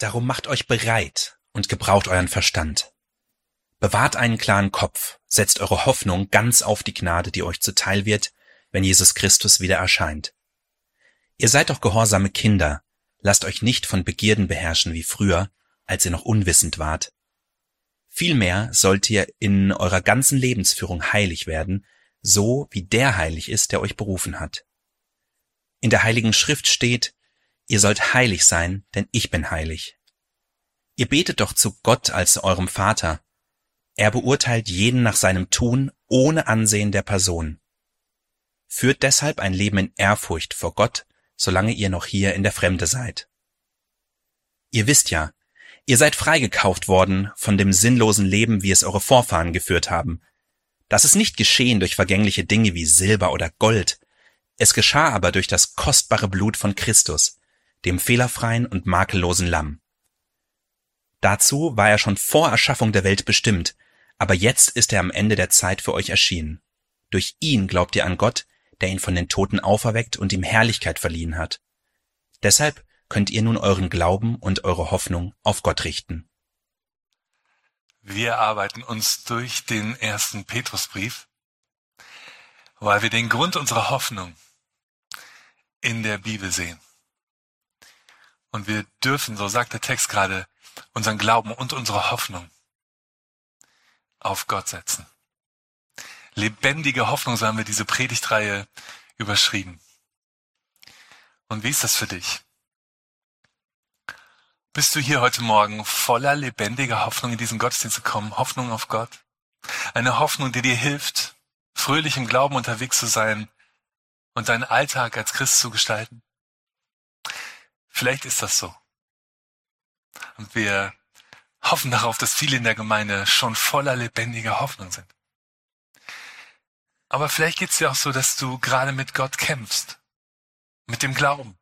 Darum macht euch bereit und gebraucht euren Verstand. Bewahrt einen klaren Kopf, setzt eure Hoffnung ganz auf die Gnade, die euch zuteil wird, wenn Jesus Christus wieder erscheint. Ihr seid doch gehorsame Kinder, lasst euch nicht von Begierden beherrschen wie früher, als ihr noch unwissend wart. Vielmehr sollt ihr in eurer ganzen Lebensführung heilig werden, so wie der heilig ist, der euch berufen hat. In der heiligen Schrift steht, ihr sollt heilig sein, denn ich bin heilig. Ihr betet doch zu Gott als eurem Vater. Er beurteilt jeden nach seinem Tun ohne Ansehen der Person. Führt deshalb ein Leben in Ehrfurcht vor Gott, solange ihr noch hier in der Fremde seid. Ihr wisst ja, ihr seid freigekauft worden von dem sinnlosen Leben, wie es eure Vorfahren geführt haben. Das ist nicht geschehen durch vergängliche Dinge wie Silber oder Gold. Es geschah aber durch das kostbare Blut von Christus, dem fehlerfreien und makellosen Lamm. Dazu war er schon vor Erschaffung der Welt bestimmt, aber jetzt ist er am Ende der Zeit für euch erschienen. Durch ihn glaubt ihr an Gott, der ihn von den Toten auferweckt und ihm Herrlichkeit verliehen hat. Deshalb könnt ihr nun euren Glauben und eure Hoffnung auf Gott richten. Wir arbeiten uns durch den ersten Petrusbrief, weil wir den Grund unserer Hoffnung in der Bibel sehen. Und wir dürfen, so sagt der Text gerade, unseren Glauben und unsere Hoffnung auf Gott setzen. Lebendige Hoffnung, so haben wir diese Predigtreihe überschrieben. Und wie ist das für dich? Bist du hier heute Morgen voller lebendiger Hoffnung in diesen Gottesdienst zu kommen? Hoffnung auf Gott? Eine Hoffnung, die dir hilft, fröhlich im Glauben unterwegs zu sein und deinen Alltag als Christ zu gestalten? Vielleicht ist das so. Und wir hoffen darauf, dass viele in der Gemeinde schon voller lebendiger Hoffnung sind. Aber vielleicht geht es dir auch so, dass du gerade mit Gott kämpfst, mit dem Glauben.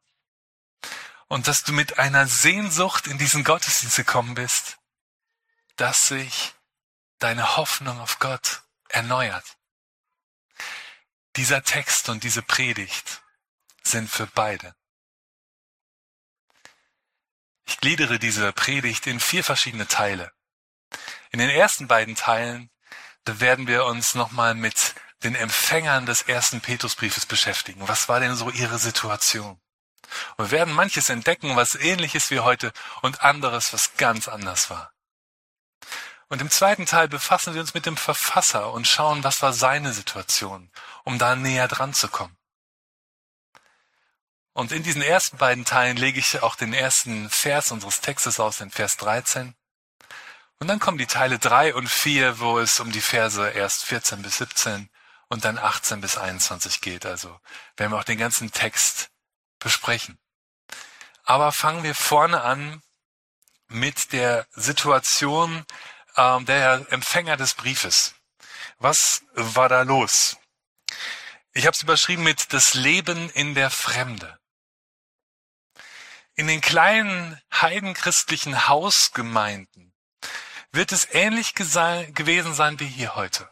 Und dass du mit einer Sehnsucht in diesen Gottesdienst gekommen bist, dass sich deine Hoffnung auf Gott erneuert. Dieser Text und diese Predigt sind für beide. Ich gliedere diese Predigt in vier verschiedene Teile. In den ersten beiden Teilen, werden wir uns nochmal mit den Empfängern des ersten Petrusbriefes beschäftigen. Was war denn so ihre Situation? Und wir werden manches entdecken, was ähnlich ist wie heute und anderes, was ganz anders war. Und im zweiten Teil befassen wir uns mit dem Verfasser und schauen, was war seine Situation, um da näher dran zu kommen. Und in diesen ersten beiden Teilen lege ich auch den ersten Vers unseres Textes aus, den Vers 13. Und dann kommen die Teile 3 und 4, wo es um die Verse erst 14 bis 17 und dann 18 bis 21 geht. Also werden wir auch den ganzen Text besprechen. Aber fangen wir vorne an mit der Situation ähm, der Empfänger des Briefes. Was war da los? Ich habe es überschrieben mit das Leben in der Fremde. In den kleinen heidenchristlichen Hausgemeinden wird es ähnlich gewesen sein wie hier heute.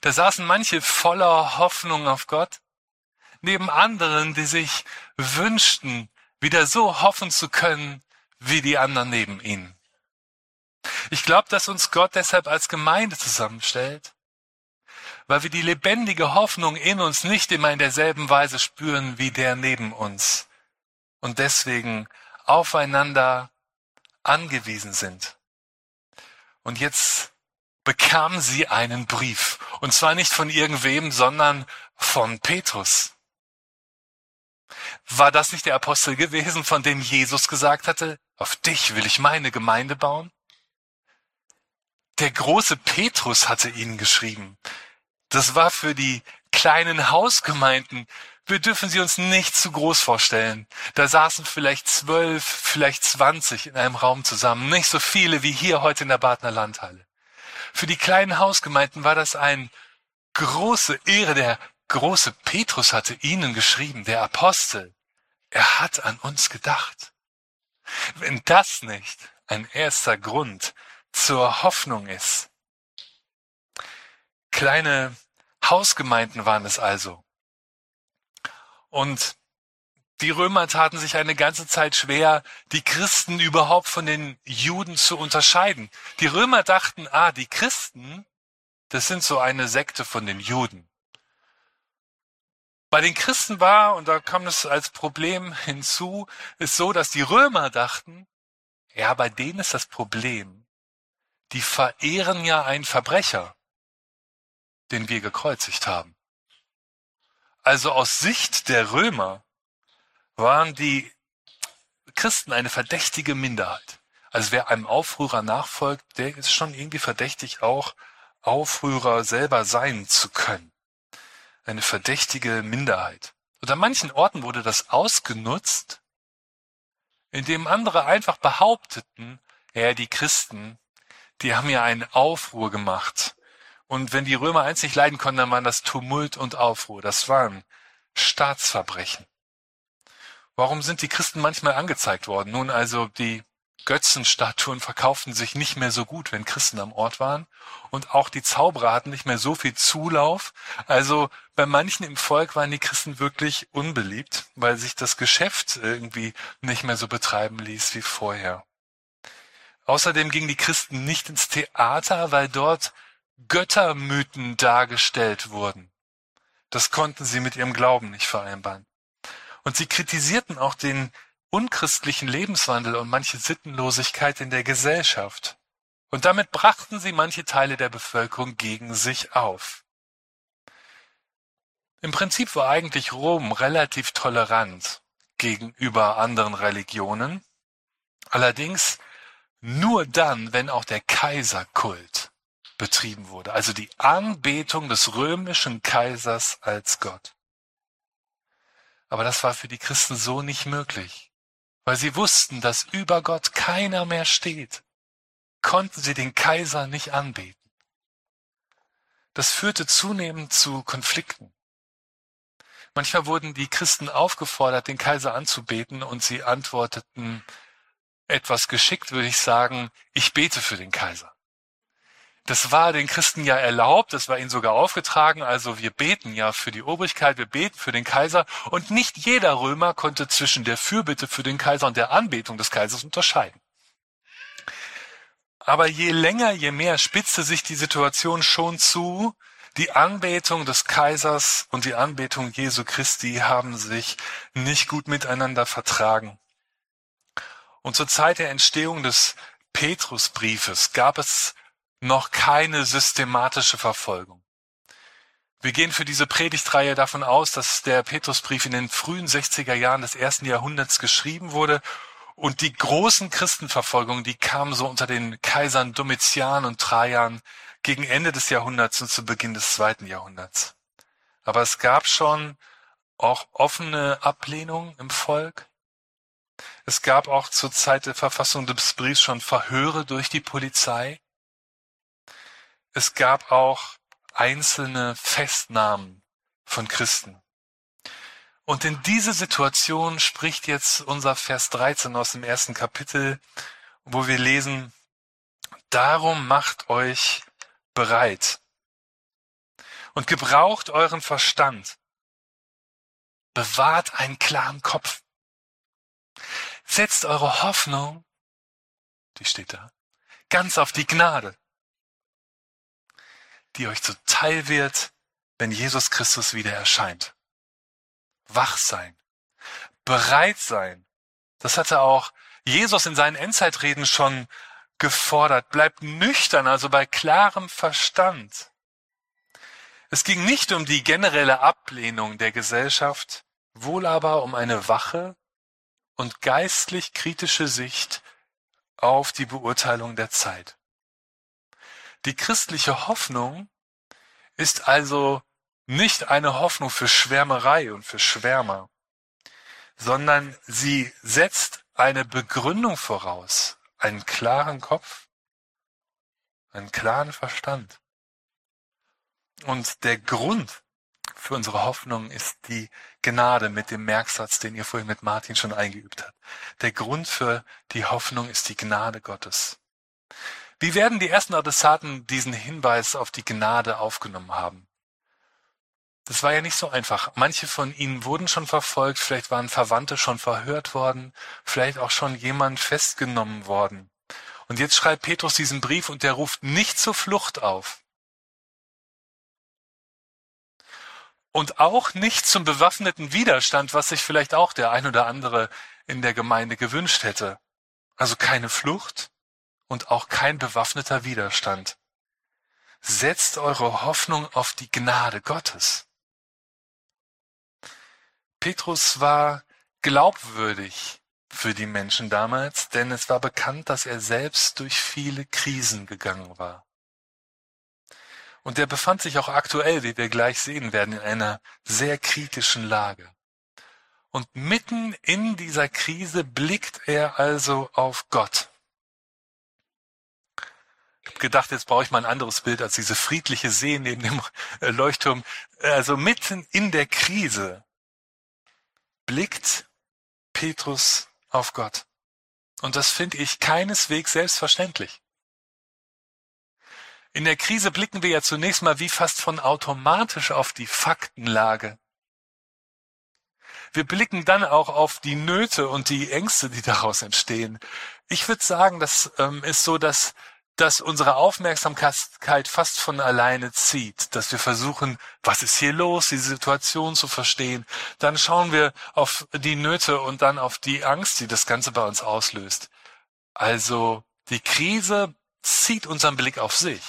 Da saßen manche voller Hoffnung auf Gott, neben anderen, die sich wünschten, wieder so hoffen zu können, wie die anderen neben ihnen. Ich glaube, dass uns Gott deshalb als Gemeinde zusammenstellt, weil wir die lebendige Hoffnung in uns nicht immer in derselben Weise spüren wie der neben uns und deswegen aufeinander angewiesen sind. Und jetzt bekam sie einen Brief. Und zwar nicht von irgendwem, sondern von Petrus. War das nicht der Apostel gewesen, von dem Jesus gesagt hatte, auf dich will ich meine Gemeinde bauen? Der große Petrus hatte ihnen geschrieben. Das war für die kleinen Hausgemeinden. Wir dürfen sie uns nicht zu groß vorstellen. Da saßen vielleicht zwölf, vielleicht zwanzig in einem Raum zusammen. Nicht so viele wie hier heute in der Badner Landhalle. Für die kleinen Hausgemeinden war das ein große Ehre. Der große Petrus hatte ihnen geschrieben, der Apostel. Er hat an uns gedacht. Wenn das nicht ein erster Grund zur Hoffnung ist. Kleine Hausgemeinden waren es also. Und Die Römer taten sich eine ganze Zeit schwer, die Christen überhaupt von den Juden zu unterscheiden. Die Römer dachten, ah, die Christen, das sind so eine Sekte von den Juden. Bei den Christen war, und da kam es als Problem hinzu, ist so, dass die Römer dachten, ja, bei denen ist das Problem, die verehren ja einen Verbrecher, den wir gekreuzigt haben. Also aus Sicht der Römer waren die Christen eine verdächtige Minderheit. Also wer einem Aufrührer nachfolgt, der ist schon irgendwie verdächtig, auch Aufrührer selber sein zu können. Eine verdächtige Minderheit. Und an manchen Orten wurde das ausgenutzt, indem andere einfach behaupteten, ja, die Christen, die haben ja einen Aufruhr gemacht. Und wenn die Römer eins nicht leiden konnten, dann waren das Tumult und Aufruhr. Das waren Staatsverbrechen. Warum sind die Christen manchmal angezeigt worden? Nun also, die Götzenstatuen verkauften sich nicht mehr so gut, wenn Christen am Ort waren. Und auch die Zauberer hatten nicht mehr so viel Zulauf. Also bei manchen im Volk waren die Christen wirklich unbeliebt, weil sich das Geschäft irgendwie nicht mehr so betreiben ließ wie vorher. Außerdem gingen die Christen nicht ins Theater, weil dort Göttermythen dargestellt wurden. Das konnten sie mit ihrem Glauben nicht vereinbaren. Und sie kritisierten auch den unchristlichen Lebenswandel und manche Sittenlosigkeit in der Gesellschaft. Und damit brachten sie manche Teile der Bevölkerung gegen sich auf. Im Prinzip war eigentlich Rom relativ tolerant gegenüber anderen Religionen, allerdings nur dann, wenn auch der Kaiserkult betrieben wurde, also die Anbetung des römischen Kaisers als Gott. Aber das war für die Christen so nicht möglich. Weil sie wussten, dass über Gott keiner mehr steht, konnten sie den Kaiser nicht anbeten. Das führte zunehmend zu Konflikten. Manchmal wurden die Christen aufgefordert, den Kaiser anzubeten, und sie antworteten etwas geschickt, würde ich sagen, ich bete für den Kaiser. Das war den Christen ja erlaubt, das war ihnen sogar aufgetragen. Also wir beten ja für die Obrigkeit, wir beten für den Kaiser. Und nicht jeder Römer konnte zwischen der Fürbitte für den Kaiser und der Anbetung des Kaisers unterscheiden. Aber je länger, je mehr spitzte sich die Situation schon zu. Die Anbetung des Kaisers und die Anbetung Jesu Christi haben sich nicht gut miteinander vertragen. Und zur Zeit der Entstehung des Petrusbriefes gab es noch keine systematische Verfolgung. Wir gehen für diese Predigtreihe davon aus, dass der Petrusbrief in den frühen 60er Jahren des ersten Jahrhunderts geschrieben wurde und die großen Christenverfolgungen, die kamen so unter den Kaisern Domitian und Trajan gegen Ende des Jahrhunderts und zu Beginn des zweiten Jahrhunderts. Aber es gab schon auch offene Ablehnung im Volk. Es gab auch zur Zeit der Verfassung des Briefs schon Verhöre durch die Polizei. Es gab auch einzelne Festnahmen von Christen. Und in diese Situation spricht jetzt unser Vers 13 aus dem ersten Kapitel, wo wir lesen, Darum macht euch bereit und gebraucht euren Verstand. Bewahrt einen klaren Kopf. Setzt eure Hoffnung, die steht da, ganz auf die Gnade, die euch zuteil wird, wenn Jesus Christus wieder erscheint. Wach sein, bereit sein. Das hatte auch Jesus in seinen Endzeitreden schon gefordert. Bleibt nüchtern, also bei klarem Verstand. Es ging nicht um die generelle Ablehnung der Gesellschaft, wohl aber um eine wache und geistlich kritische Sicht auf die Beurteilung der Zeit. Die christliche Hoffnung ist also nicht eine Hoffnung für Schwärmerei und für Schwärmer, sondern sie setzt eine Begründung voraus, einen klaren Kopf, einen klaren Verstand. Und der Grund für unsere Hoffnung ist die Gnade mit dem Merksatz, den ihr vorhin mit Martin schon eingeübt habt. Der Grund für die Hoffnung ist die Gnade Gottes. Wie werden die ersten Adressaten diesen Hinweis auf die Gnade aufgenommen haben? Das war ja nicht so einfach. Manche von ihnen wurden schon verfolgt, vielleicht waren Verwandte schon verhört worden, vielleicht auch schon jemand festgenommen worden. Und jetzt schreibt Petrus diesen Brief und der ruft nicht zur Flucht auf. Und auch nicht zum bewaffneten Widerstand, was sich vielleicht auch der ein oder andere in der Gemeinde gewünscht hätte. Also keine Flucht und auch kein bewaffneter Widerstand. Setzt eure Hoffnung auf die Gnade Gottes. Petrus war glaubwürdig für die Menschen damals, denn es war bekannt, dass er selbst durch viele Krisen gegangen war. Und er befand sich auch aktuell, wie wir gleich sehen werden, in einer sehr kritischen Lage. Und mitten in dieser Krise blickt er also auf Gott. Habe gedacht, jetzt brauche ich mal ein anderes Bild als diese friedliche See neben dem Leuchtturm. Also mitten in der Krise blickt Petrus auf Gott. Und das finde ich keineswegs selbstverständlich. In der Krise blicken wir ja zunächst mal wie fast von automatisch auf die Faktenlage. Wir blicken dann auch auf die Nöte und die Ängste, die daraus entstehen. Ich würde sagen, das ähm, ist so, dass das unsere Aufmerksamkeit fast von alleine zieht, dass wir versuchen, was ist hier los, die Situation zu verstehen. Dann schauen wir auf die Nöte und dann auf die Angst, die das Ganze bei uns auslöst. Also die Krise zieht unseren Blick auf sich.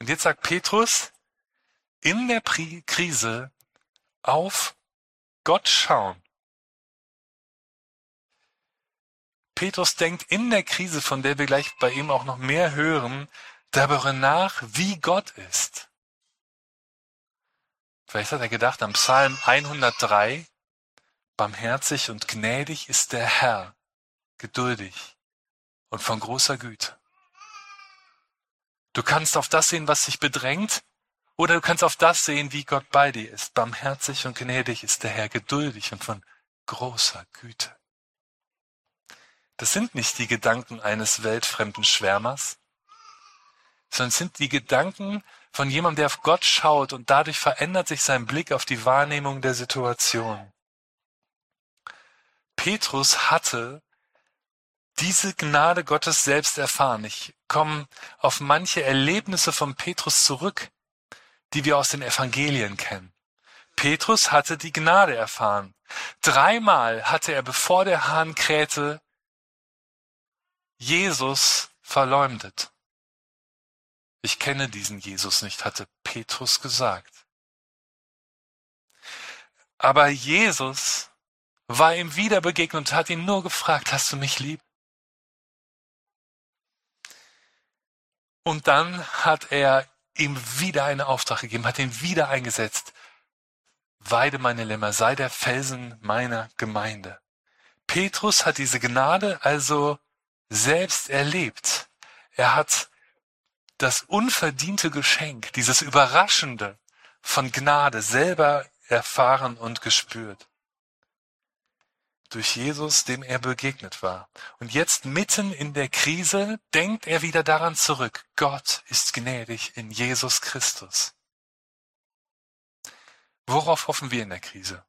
Und jetzt sagt Petrus, in der Krise auf Gott schauen. Petrus denkt in der Krise, von der wir gleich bei ihm auch noch mehr hören, darüber nach, wie Gott ist. Vielleicht hat er gedacht am Psalm 103, barmherzig und gnädig ist der Herr, geduldig und von großer Güte. Du kannst auf das sehen, was dich bedrängt, oder du kannst auf das sehen, wie Gott bei dir ist. Barmherzig und gnädig ist der Herr, geduldig und von großer Güte. Das sind nicht die Gedanken eines weltfremden Schwärmers, sondern sind die Gedanken von jemandem, der auf Gott schaut und dadurch verändert sich sein Blick auf die Wahrnehmung der Situation. Petrus hatte diese Gnade Gottes selbst erfahren. Ich komme auf manche Erlebnisse von Petrus zurück, die wir aus den Evangelien kennen. Petrus hatte die Gnade erfahren. Dreimal hatte er, bevor der Hahn krähte, Jesus verleumdet. Ich kenne diesen Jesus nicht, hatte Petrus gesagt. Aber Jesus war ihm wieder begegnet und hat ihn nur gefragt, hast du mich lieb? Und dann hat er ihm wieder einen Auftrag gegeben, hat ihn wieder eingesetzt. Weide meine Lämmer, sei der Felsen meiner Gemeinde. Petrus hat diese Gnade also selbst erlebt. Er hat das unverdiente Geschenk, dieses Überraschende von Gnade selber erfahren und gespürt. Durch Jesus, dem er begegnet war. Und jetzt mitten in der Krise denkt er wieder daran zurück. Gott ist gnädig in Jesus Christus. Worauf hoffen wir in der Krise?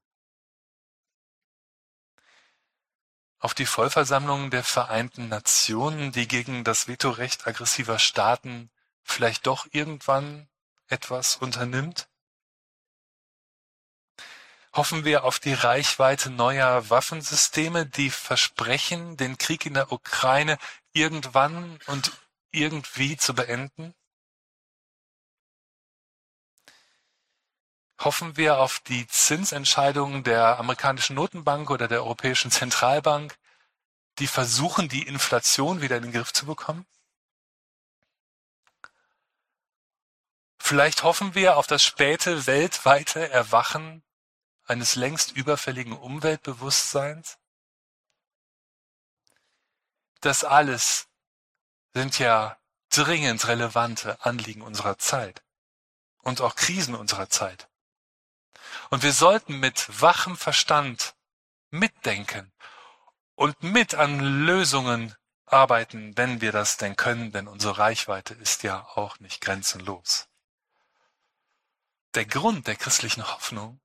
Auf die Vollversammlung der Vereinten Nationen, die gegen das Vetorecht aggressiver Staaten vielleicht doch irgendwann etwas unternimmt? Hoffen wir auf die Reichweite neuer Waffensysteme, die versprechen, den Krieg in der Ukraine irgendwann und irgendwie zu beenden? Hoffen wir auf die Zinsentscheidungen der amerikanischen Notenbank oder der Europäischen Zentralbank, die versuchen, die Inflation wieder in den Griff zu bekommen? Vielleicht hoffen wir auf das späte weltweite Erwachen eines längst überfälligen Umweltbewusstseins? Das alles sind ja dringend relevante Anliegen unserer Zeit und auch Krisen unserer Zeit. Und wir sollten mit wachem Verstand mitdenken und mit an Lösungen arbeiten, wenn wir das denn können, denn unsere Reichweite ist ja auch nicht grenzenlos. Der Grund der christlichen Hoffnung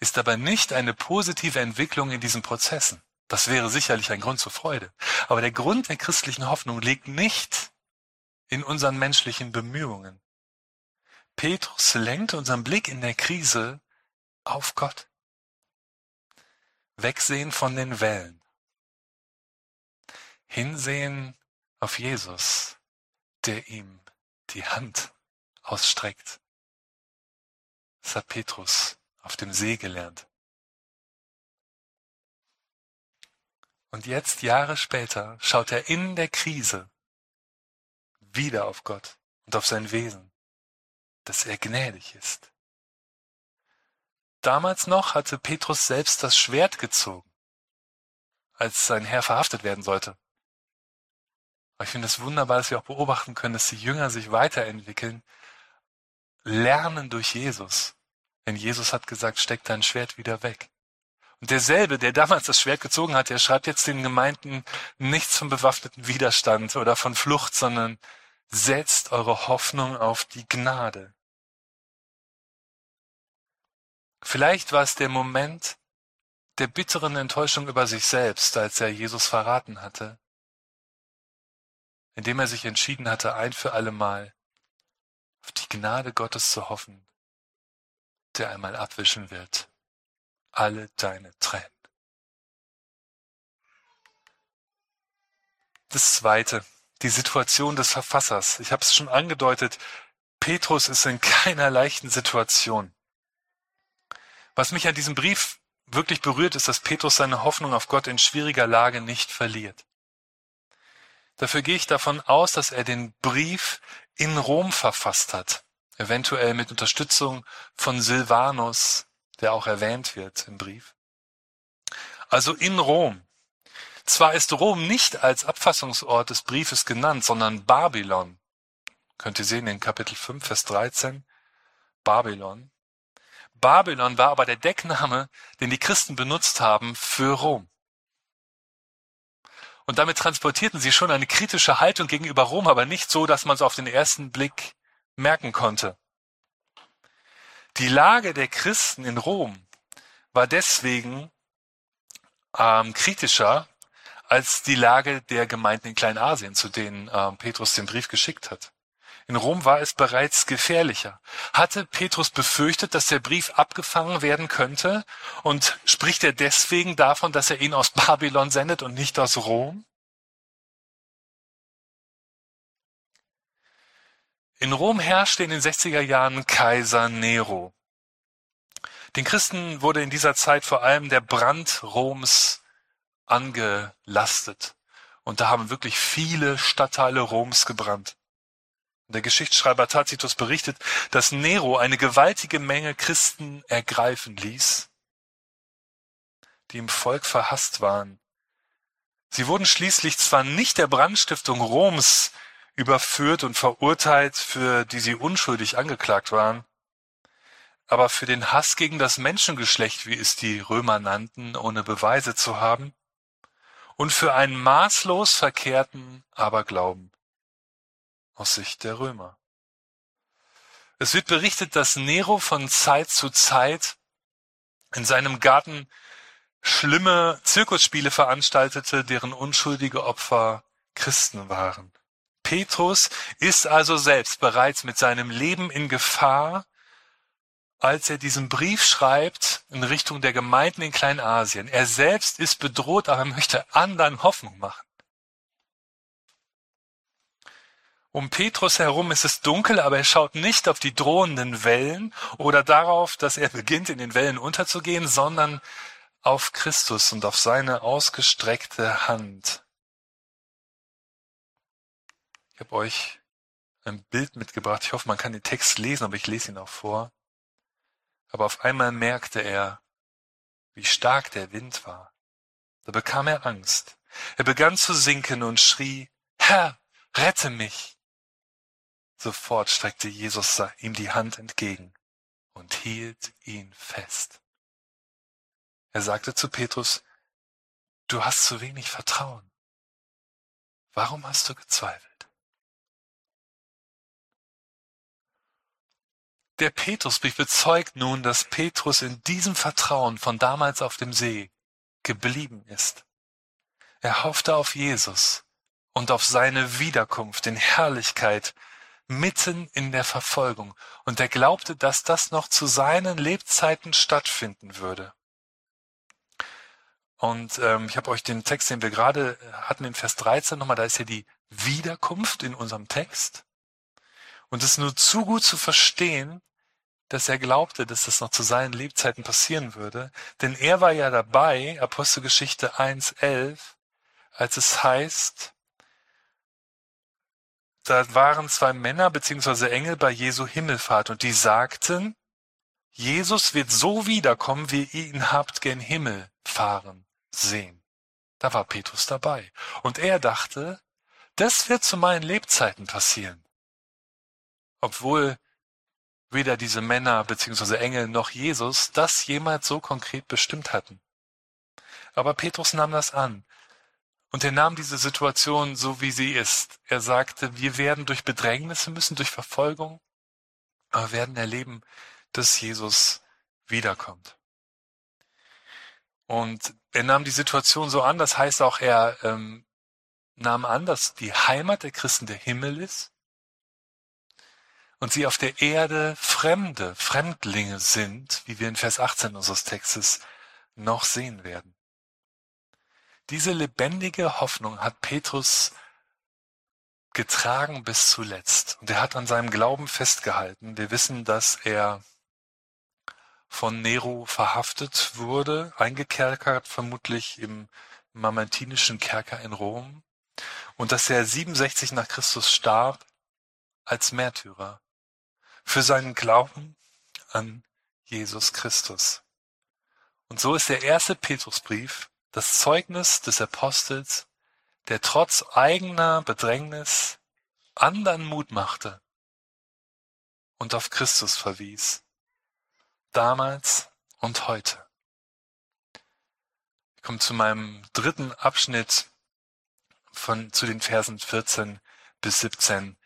ist aber nicht eine positive Entwicklung in diesen Prozessen. Das wäre sicherlich ein Grund zur Freude. Aber der Grund der christlichen Hoffnung liegt nicht in unseren menschlichen Bemühungen. Petrus lenkt unseren Blick in der Krise auf Gott. Wegsehen von den Wellen. Hinsehen auf Jesus, der ihm die Hand ausstreckt. Das hat Petrus auf dem See gelernt. Und jetzt, Jahre später, schaut er in der Krise wieder auf Gott und auf sein Wesen, dass er gnädig ist. Damals noch hatte Petrus selbst das Schwert gezogen, als sein Herr verhaftet werden sollte. Aber ich finde es wunderbar, dass wir auch beobachten können, dass die Jünger sich weiterentwickeln, lernen durch Jesus. Denn Jesus hat gesagt, steck dein Schwert wieder weg. Und derselbe, der damals das Schwert gezogen hat, der schreibt jetzt den Gemeinden nichts von bewaffneten Widerstand oder von Flucht, sondern setzt eure Hoffnung auf die Gnade. Vielleicht war es der Moment der bitteren Enttäuschung über sich selbst, als er Jesus verraten hatte, indem er sich entschieden hatte, ein für allemal auf die Gnade Gottes zu hoffen, der einmal abwischen wird alle deine Tränen. Das Zweite, die Situation des Verfassers. Ich habe es schon angedeutet, Petrus ist in keiner leichten Situation. Was mich an diesem Brief wirklich berührt, ist, dass Petrus seine Hoffnung auf Gott in schwieriger Lage nicht verliert. Dafür gehe ich davon aus, dass er den Brief in Rom verfasst hat, eventuell mit Unterstützung von Silvanus, der auch erwähnt wird im Brief. Also in Rom. Zwar ist Rom nicht als Abfassungsort des Briefes genannt, sondern Babylon. Könnt ihr sehen in Kapitel 5, Vers 13. Babylon. Babylon war aber der Deckname, den die Christen benutzt haben für Rom. Und damit transportierten sie schon eine kritische Haltung gegenüber Rom, aber nicht so, dass man es auf den ersten Blick merken konnte. Die Lage der Christen in Rom war deswegen ähm, kritischer als die Lage der Gemeinden in Kleinasien, zu denen ähm, Petrus den Brief geschickt hat. In Rom war es bereits gefährlicher. Hatte Petrus befürchtet, dass der Brief abgefangen werden könnte? Und spricht er deswegen davon, dass er ihn aus Babylon sendet und nicht aus Rom? In Rom herrschte in den 60er Jahren Kaiser Nero. Den Christen wurde in dieser Zeit vor allem der Brand Roms angelastet. Und da haben wirklich viele Stadtteile Roms gebrannt. Der Geschichtsschreiber Tacitus berichtet, dass Nero eine gewaltige Menge Christen ergreifen ließ, die im Volk verhasst waren. Sie wurden schließlich zwar nicht der Brandstiftung Roms überführt und verurteilt, für die sie unschuldig angeklagt waren, aber für den Hass gegen das Menschengeschlecht, wie es die Römer nannten, ohne Beweise zu haben, und für einen maßlos verkehrten Aberglauben aus Sicht der Römer. Es wird berichtet, dass Nero von Zeit zu Zeit in seinem Garten schlimme Zirkusspiele veranstaltete, deren unschuldige Opfer Christen waren. Petrus ist also selbst bereits mit seinem Leben in Gefahr, als er diesen Brief schreibt in Richtung der Gemeinden in Kleinasien. Er selbst ist bedroht, aber er möchte anderen Hoffnung machen. Um Petrus herum ist es dunkel, aber er schaut nicht auf die drohenden Wellen oder darauf, dass er beginnt, in den Wellen unterzugehen, sondern auf Christus und auf seine ausgestreckte Hand. Ich habe euch ein Bild mitgebracht. Ich hoffe, man kann den Text lesen, aber ich lese ihn auch vor. Aber auf einmal merkte er, wie stark der Wind war. Da bekam er Angst. Er begann zu sinken und schrie, Herr, rette mich. Sofort streckte Jesus ihm die Hand entgegen und hielt ihn fest. Er sagte zu Petrus, du hast zu wenig Vertrauen. Warum hast du gezweifelt? Der Petrusbrief bezeugt nun, dass Petrus in diesem Vertrauen von damals auf dem See geblieben ist. Er hoffte auf Jesus und auf seine Wiederkunft in Herrlichkeit mitten in der Verfolgung. Und er glaubte, dass das noch zu seinen Lebzeiten stattfinden würde. Und ähm, ich habe euch den Text, den wir gerade hatten, in Vers 13 nochmal, da ist ja die Wiederkunft in unserem Text. Und es ist nur zu gut zu verstehen, dass er glaubte, dass das noch zu seinen Lebzeiten passieren würde. Denn er war ja dabei, Apostelgeschichte 1.11, als es heißt, da waren zwei Männer bzw. Engel bei Jesu Himmelfahrt und die sagten, Jesus wird so wiederkommen, wie ihr ihn habt gen Himmel fahren sehen. Da war Petrus dabei. Und er dachte, das wird zu meinen Lebzeiten passieren. Obwohl weder diese Männer bzw. Engel noch Jesus das jemals so konkret bestimmt hatten. Aber Petrus nahm das an. Und er nahm diese Situation so, wie sie ist. Er sagte, wir werden durch Bedrängnisse müssen, durch Verfolgung, aber werden erleben, dass Jesus wiederkommt. Und er nahm die Situation so an, das heißt auch, er ähm, nahm an, dass die Heimat der Christen der Himmel ist und sie auf der Erde Fremde, Fremdlinge sind, wie wir in Vers 18 unseres Textes noch sehen werden. Diese lebendige Hoffnung hat Petrus getragen bis zuletzt. Und er hat an seinem Glauben festgehalten. Wir wissen, dass er von Nero verhaftet wurde, eingekerkert vermutlich im mamertinischen Kerker in Rom und dass er 67 nach Christus starb als Märtyrer für seinen Glauben an Jesus Christus. Und so ist der erste Petrusbrief das Zeugnis des Apostels, der trotz eigener Bedrängnis anderen Mut machte und auf Christus verwies, damals und heute. Ich komme zu meinem dritten Abschnitt von, zu den Versen 14 bis 17,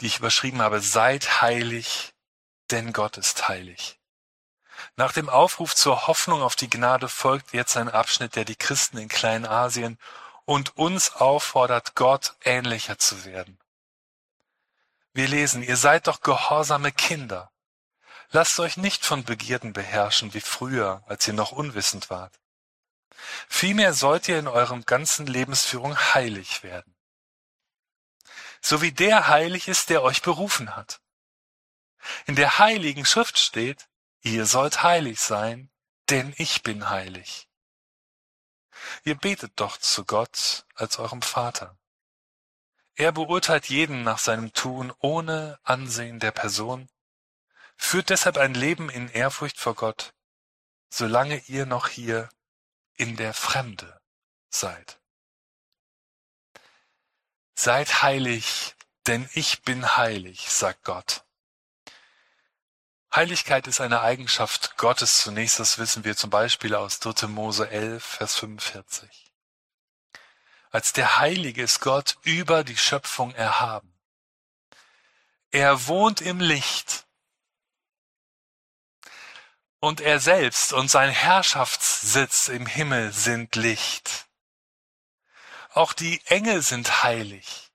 die ich überschrieben habe, seid heilig, denn Gott ist heilig. Nach dem Aufruf zur Hoffnung auf die Gnade folgt jetzt ein Abschnitt, der die Christen in Kleinasien und uns auffordert, Gott ähnlicher zu werden. Wir lesen, ihr seid doch gehorsame Kinder. Lasst euch nicht von Begierden beherrschen wie früher, als ihr noch unwissend wart. Vielmehr sollt ihr in eurem ganzen Lebensführung heilig werden. So wie der heilig ist, der euch berufen hat. In der heiligen Schrift steht, Ihr sollt heilig sein, denn ich bin heilig. Ihr betet doch zu Gott als eurem Vater. Er beurteilt jeden nach seinem Tun ohne Ansehen der Person, führt deshalb ein Leben in Ehrfurcht vor Gott, solange ihr noch hier in der Fremde seid. Seid heilig, denn ich bin heilig, sagt Gott. Heiligkeit ist eine Eigenschaft Gottes zunächst, das wissen wir zum Beispiel aus 3. Mose 11, Vers 45. Als der Heilige ist Gott über die Schöpfung erhaben. Er wohnt im Licht. Und er selbst und sein Herrschaftssitz im Himmel sind Licht. Auch die Engel sind heilig,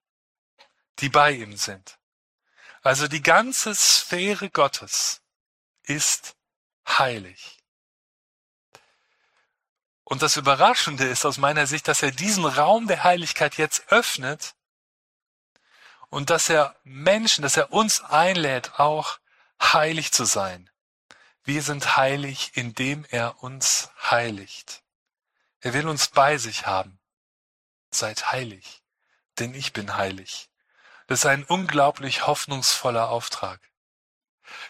die bei ihm sind. Also die ganze Sphäre Gottes ist heilig. Und das Überraschende ist aus meiner Sicht, dass er diesen Raum der Heiligkeit jetzt öffnet und dass er Menschen, dass er uns einlädt, auch heilig zu sein. Wir sind heilig, indem er uns heiligt. Er will uns bei sich haben. Seid heilig, denn ich bin heilig. Das ist ein unglaublich hoffnungsvoller Auftrag.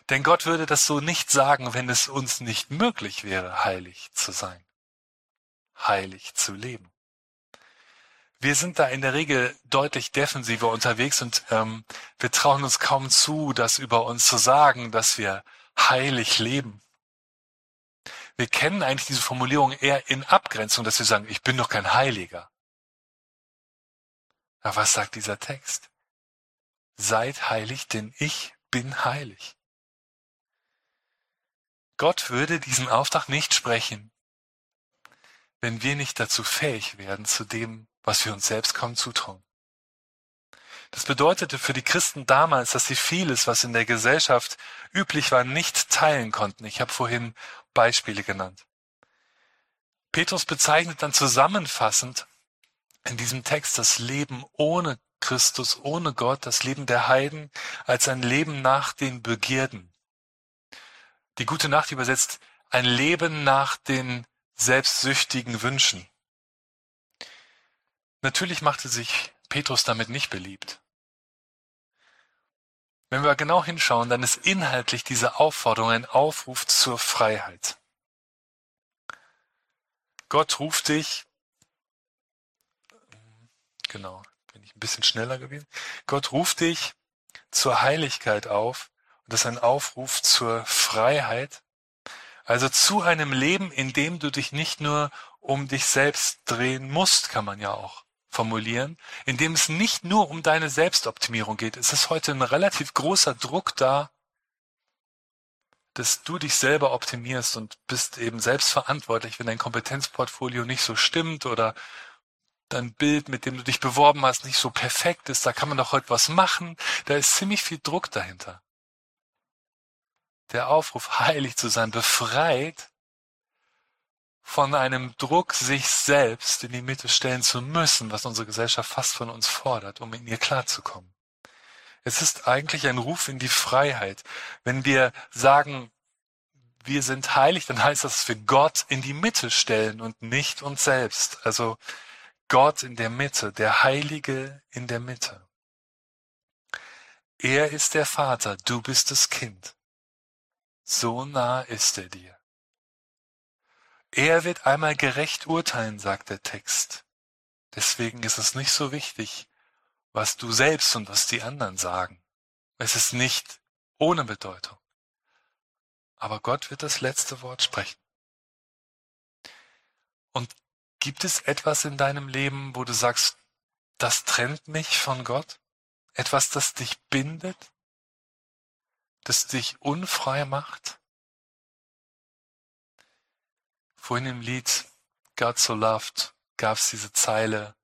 Denn Gott würde das so nicht sagen, wenn es uns nicht möglich wäre, heilig zu sein, heilig zu leben. Wir sind da in der Regel deutlich defensiver unterwegs und ähm, wir trauen uns kaum zu, das über uns zu sagen, dass wir heilig leben. Wir kennen eigentlich diese Formulierung eher in Abgrenzung, dass wir sagen, ich bin doch kein Heiliger. Aber was sagt dieser Text? Seid heilig, denn ich bin heilig. Gott würde diesen Auftrag nicht sprechen, wenn wir nicht dazu fähig werden, zu dem, was wir uns selbst kaum zutrauen. Das bedeutete für die Christen damals, dass sie vieles, was in der Gesellschaft üblich war, nicht teilen konnten. Ich habe vorhin Beispiele genannt. Petrus bezeichnet dann zusammenfassend in diesem Text das Leben ohne Christus, ohne Gott, das Leben der Heiden als ein Leben nach den Begierden. Die gute Nacht übersetzt ein Leben nach den selbstsüchtigen Wünschen. Natürlich machte sich Petrus damit nicht beliebt. Wenn wir genau hinschauen, dann ist inhaltlich diese Aufforderung ein Aufruf zur Freiheit. Gott ruft dich, genau, bin ich ein bisschen schneller gewesen. Gott ruft dich zur Heiligkeit auf. Und das ist ein Aufruf zur Freiheit. Also zu einem Leben, in dem du dich nicht nur um dich selbst drehen musst, kann man ja auch formulieren, in dem es nicht nur um deine Selbstoptimierung geht. Es ist heute ein relativ großer Druck da, dass du dich selber optimierst und bist eben selbst verantwortlich, wenn dein Kompetenzportfolio nicht so stimmt oder dein Bild, mit dem du dich beworben hast, nicht so perfekt ist. Da kann man doch heute was machen. Da ist ziemlich viel Druck dahinter. Der Aufruf, heilig zu sein, befreit von einem Druck, sich selbst in die Mitte stellen zu müssen, was unsere Gesellschaft fast von uns fordert, um in ihr klarzukommen. Es ist eigentlich ein Ruf in die Freiheit. Wenn wir sagen, wir sind heilig, dann heißt das, dass wir Gott in die Mitte stellen und nicht uns selbst. Also Gott in der Mitte, der Heilige in der Mitte. Er ist der Vater, du bist das Kind. So nah ist er dir. Er wird einmal gerecht urteilen, sagt der Text. Deswegen ist es nicht so wichtig, was du selbst und was die anderen sagen. Es ist nicht ohne Bedeutung. Aber Gott wird das letzte Wort sprechen. Und gibt es etwas in deinem Leben, wo du sagst, das trennt mich von Gott? Etwas, das dich bindet? Das dich unfrei macht? Vorhin im Lied God So Loved gab es diese Zeile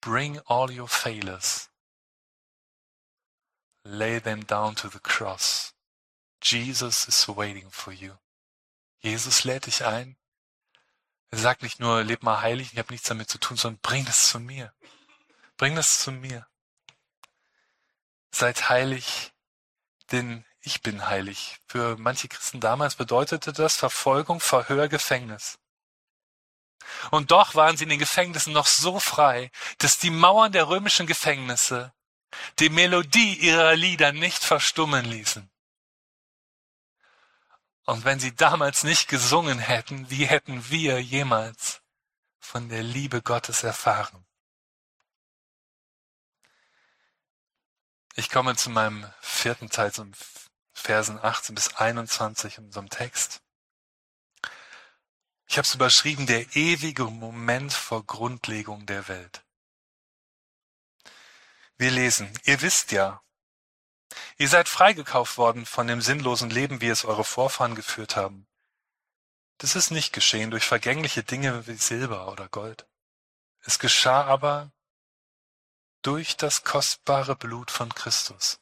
Bring all your failures. Lay them down to the cross. Jesus is waiting for you. Jesus lädt dich ein. Er sagt nicht nur, leb mal heilig, ich habe nichts damit zu tun, sondern bring das zu mir. Bring das zu mir. Seid heilig, denn ich bin heilig. Für manche Christen damals bedeutete das Verfolgung, Verhör, Gefängnis. Und doch waren sie in den Gefängnissen noch so frei, dass die Mauern der römischen Gefängnisse die Melodie ihrer Lieder nicht verstummen ließen. Und wenn sie damals nicht gesungen hätten, wie hätten wir jemals von der Liebe Gottes erfahren? Ich komme zu meinem vierten Teil, zum Versen 18 bis 21 in unserem Text. Ich habe es überschrieben, der ewige Moment vor Grundlegung der Welt. Wir lesen, ihr wisst ja, ihr seid freigekauft worden von dem sinnlosen Leben, wie es eure Vorfahren geführt haben. Das ist nicht geschehen durch vergängliche Dinge wie Silber oder Gold. Es geschah aber durch das kostbare Blut von Christus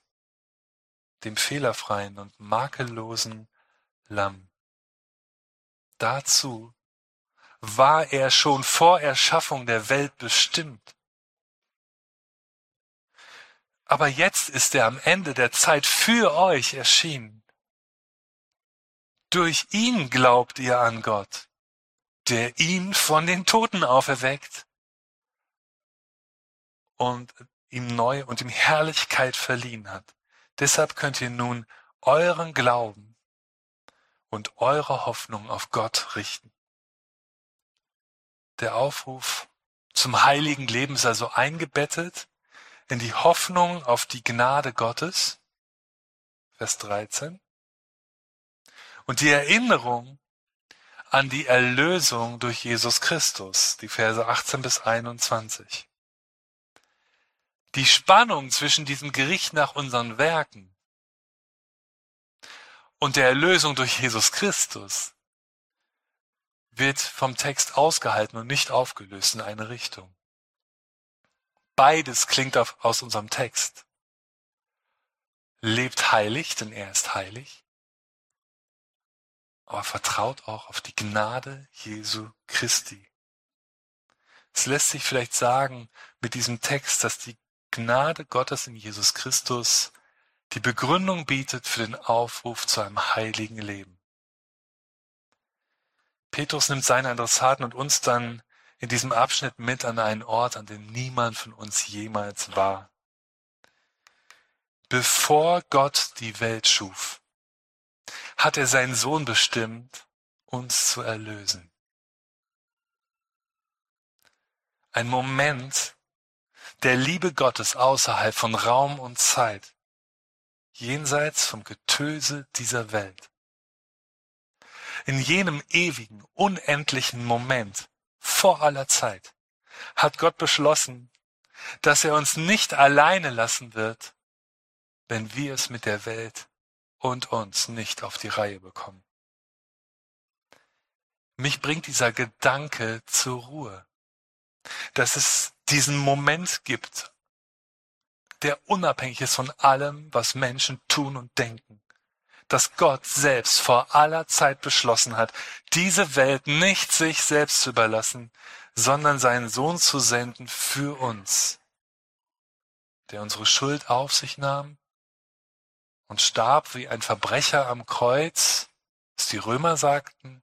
dem fehlerfreien und makellosen Lamm. Dazu war er schon vor Erschaffung der Welt bestimmt. Aber jetzt ist er am Ende der Zeit für euch erschienen. Durch ihn glaubt ihr an Gott, der ihn von den Toten auferweckt und ihm neu und ihm Herrlichkeit verliehen hat. Deshalb könnt ihr nun euren Glauben und eure Hoffnung auf Gott richten. Der Aufruf zum heiligen Leben ist also eingebettet in die Hoffnung auf die Gnade Gottes, Vers 13, und die Erinnerung an die Erlösung durch Jesus Christus, die Verse 18 bis 21. Die Spannung zwischen diesem Gericht nach unseren Werken und der Erlösung durch Jesus Christus wird vom Text ausgehalten und nicht aufgelöst in eine Richtung. Beides klingt aus unserem Text. Lebt heilig, denn er ist heilig, aber vertraut auch auf die Gnade Jesu Christi. Es lässt sich vielleicht sagen mit diesem Text, dass die Gnade Gottes in Jesus Christus die Begründung bietet für den Aufruf zu einem heiligen Leben. Petrus nimmt seine Adressaten und uns dann in diesem Abschnitt mit an einen Ort, an dem niemand von uns jemals war. Bevor Gott die Welt schuf, hat er seinen Sohn bestimmt, uns zu erlösen. Ein Moment der Liebe Gottes außerhalb von Raum und Zeit, jenseits vom Getöse dieser Welt. In jenem ewigen, unendlichen Moment vor aller Zeit hat Gott beschlossen, dass er uns nicht alleine lassen wird, wenn wir es mit der Welt und uns nicht auf die Reihe bekommen. Mich bringt dieser Gedanke zur Ruhe, dass es diesen Moment gibt, der unabhängig ist von allem, was Menschen tun und denken. Dass Gott selbst vor aller Zeit beschlossen hat, diese Welt nicht sich selbst zu überlassen, sondern seinen Sohn zu senden für uns, der unsere Schuld auf sich nahm und starb wie ein Verbrecher am Kreuz, was die Römer sagten,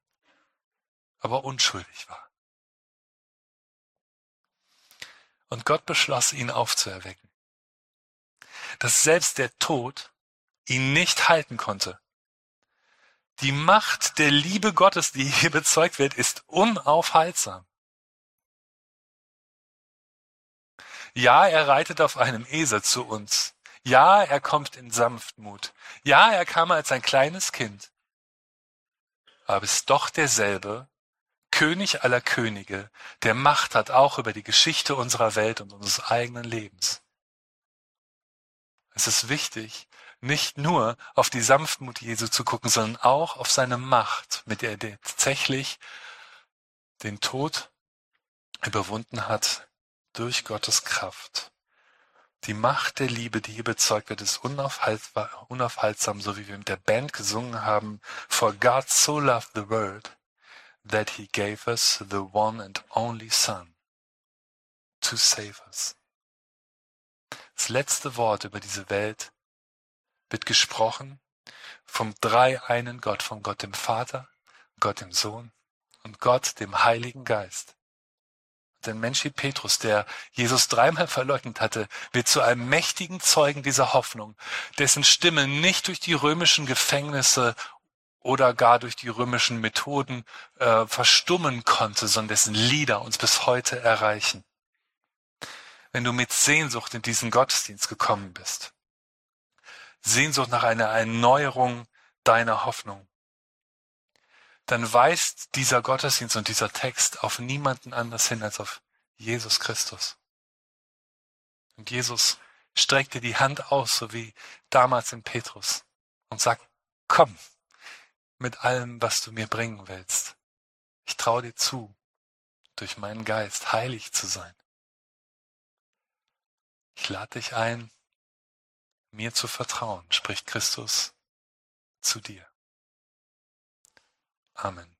aber unschuldig war. Und Gott beschloss, ihn aufzuerwecken. Dass selbst der Tod ihn nicht halten konnte. Die Macht der Liebe Gottes, die hier bezeugt wird, ist unaufhaltsam. Ja, er reitet auf einem Esel zu uns. Ja, er kommt in Sanftmut. Ja, er kam als ein kleines Kind. Aber ist doch derselbe, König aller Könige, der Macht hat auch über die Geschichte unserer Welt und unseres eigenen Lebens. Es ist wichtig, nicht nur auf die Sanftmut Jesu zu gucken, sondern auch auf seine Macht, mit der er tatsächlich den Tod überwunden hat durch Gottes Kraft. Die Macht der Liebe, die hier bezeugt wird, ist unaufhaltsam, so wie wir mit der Band gesungen haben. For God so loved the world that he gave us the one and only Son to save us. Das letzte Wort über diese Welt wird gesprochen vom dreieinen Gott, von Gott dem Vater, Gott dem Sohn und Gott dem Heiligen Geist. Denn Mensch wie Petrus, der Jesus dreimal verleugnet hatte, wird zu einem mächtigen Zeugen dieser Hoffnung, dessen Stimme nicht durch die römischen Gefängnisse oder gar durch die römischen Methoden äh, verstummen konnte, sondern dessen Lieder uns bis heute erreichen. Wenn du mit Sehnsucht in diesen Gottesdienst gekommen bist, Sehnsucht nach einer Erneuerung deiner Hoffnung, dann weist dieser Gottesdienst und dieser Text auf niemanden anders hin als auf Jesus Christus. Und Jesus streckt dir die Hand aus, so wie damals in Petrus, und sagt, komm mit allem, was du mir bringen willst. Ich traue dir zu, durch meinen Geist heilig zu sein. Ich lade dich ein, mir zu vertrauen, spricht Christus zu dir. Amen.